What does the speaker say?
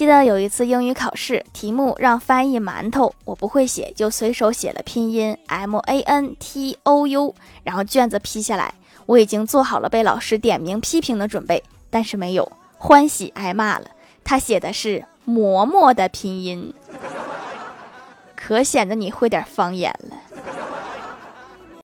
记得有一次英语考试，题目让翻译馒头，我不会写，就随手写了拼音 M A N T O U，然后卷子批下来，我已经做好了被老师点名批评的准备，但是没有，欢喜挨骂了。他写的是馍馍的拼音，可显得你会点方言了。